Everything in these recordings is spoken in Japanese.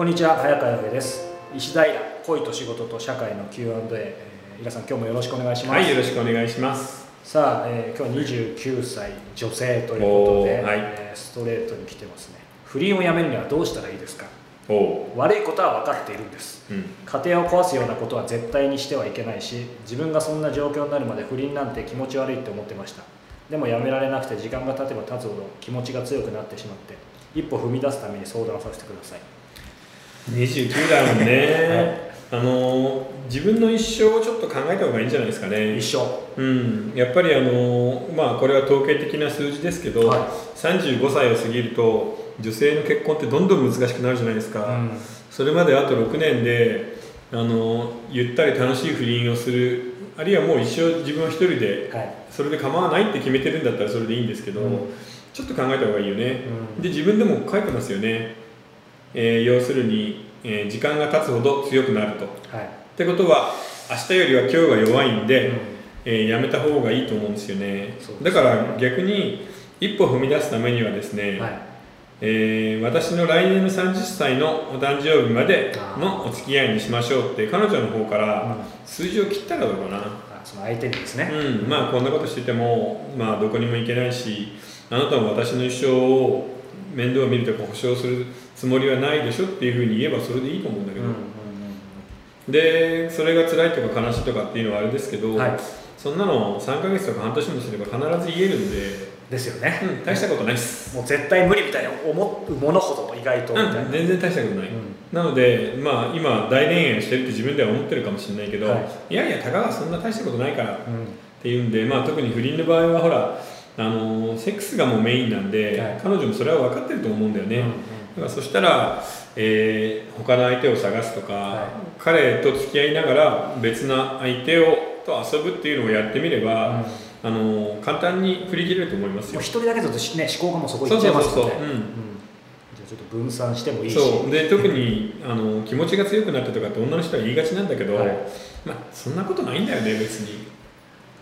こんにちは早川上です。石平恋と仕事と社会の Q&A、えー、皆さん今日もよろしくお願いします。はいよろしくお願いします。さあ、えー、今日は29歳女性ということで、はい、えー、ストレートに来てますね。不倫をやめるにはどうしたらいいですか？悪いことは分かっているんです、うん、家庭を壊すようなことは絶対にしてはいけないし自分がそんな状況になるまで不倫なんて気持ち悪いって思ってました。でもやめられなくて時間が経てば経つほど気持ちが強くなってしまって一歩踏み出すために相談させてください29だもんね、はい、あの自分の一生をちょっと考えた方がいいんじゃないですかね。一生。うん。やっぱりあのまあこれは統計的な数字ですけど、はい、35歳を過ぎると女性の結婚ってどんどん難しくなるじゃないですか、うん、それまであと6年であのゆったり楽しい不倫をするあるいはもう一生自分は一人で、それで構わないって決めてるんだったらそれでいいんですけど、うん、ちょっと考えた方がいいよね、うん、で自分でも書いてますよねえー、要するに、えー、時間が経つほど強くなると。はい、ってことは明日よりは今日が弱いんで、うん、えー、やめた方がいいと思うんですよね、ね、だから逆に一歩踏み出すためにはですね、はい、えー、私の来年の30歳のお誕生日までのお付き合いにしましょうって彼女の方から数字を切ったらどうかな、うん、その相手にですね、うん、まあこんなことしてても、まあ、どこにも行けないしあなたも私の一生を面倒を見るとか保証するつもりはないでしょっていうふうに言えばそれでいいと思うんだけど、でそれが辛いとか悲しいとかっていうのはあれですけど、はい、そんなの3か月とか半年もすれば必ず言えるんで。ですよね、うん、大したことないです。もう絶対無理みたいな思うものほど意外と、うん、全然大したことない、うん、なのでまあ今大恋愛してるって自分では思ってるかもしれないけど、はい、いやいやたかがそんな大したことないからっていうんで、まあ、特に不倫の場合はほらあのセックスがもうメインなんで、はい、彼女もそれは分かってると思うんだよね、うんうん、だからそしたら、えー、他の相手を探すとか、はい、彼と付き合いながら別な相手をと遊ぶっていうのをやってみれば、うん、あの簡単に振り切れると思いますよ。一人だけだと、ね、思考がもうそこにっちゃいますもん。ねちょっと分散してもいいし。で特にあの気持ちが強くなったとかって女の人は言いがちなんだけど、はい、まあ、そんなことないんだよね別に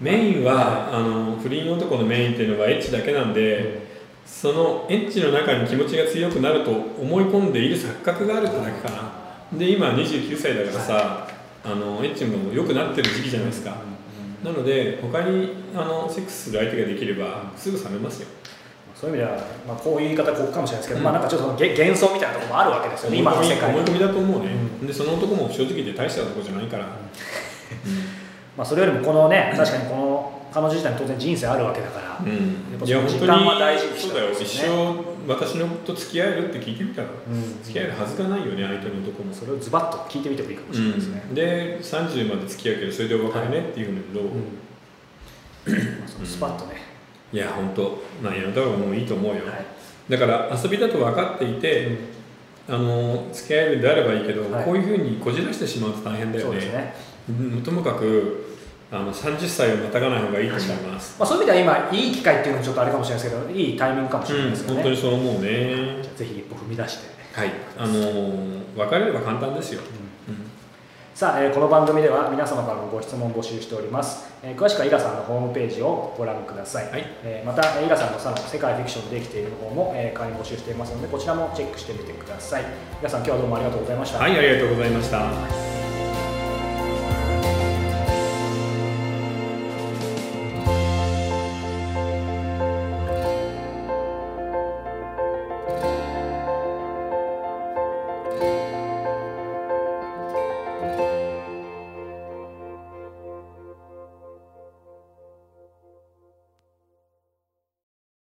メインは、あの不倫男のメインっていうのはエッチだけなんで、そのエッチの中に気持ちが強くなると思い込んでいる錯覚があるってだけかな。で今29歳だからさ、はい、あのエッチも良くなってる時期じゃないですか、なので他にあのセックスする相手ができればすぐ冷めますよ。そういう意味では、まあ、こういう言い方こうかもしれないですけど、うん、まあなんかちょっと幻想みたいなところもあるわけですよね今の世界思い込みだと思うね、うん、でその男も正直言って大した男じゃないから、うんまあ、それよりもこのね確かにこの彼女自体に当然人生あるわけだから、うん、やっぱその時間は大事にしたいですね。一生私のと付き合えるって聞いてみたら、うん、付き合えるはずがないよね相手のとこも。それをズバッと聞いてみてもいいかもしれないですね、うん、で30まで付き合うけどそれでお別れねっていうんだけど、まあ、そのスパッとね、いや本当まあやめた方がもういいと思うよ、はい、だから遊びだと分かっていて、あの付き合えるんであればいいけど、はい、こういうふうにこじらしてしまうと大変だよね、ね、ともかくあの30歳をまたがない方がいいと思います、まあ、そういう意味では今いい機会っていうのもちょっとあれかもしれないですけどいいタイミングかもしれないですね、うん、本当にそう思うね。じゃぜひ一歩踏み出して。はい。あのー、別れれば簡単ですよ、うん、うん、さあ、えー、この番組では皆様からのご質問を募集しております、えー、詳しくはイラさんのホームページをご覧ください、はい、えー、またイラさんのさの世界フィクションでできている方も、えー、会員募集していますのでこちらもチェックしてみてください。イラさん今日はどうもありがとうございました。はいありがとうございました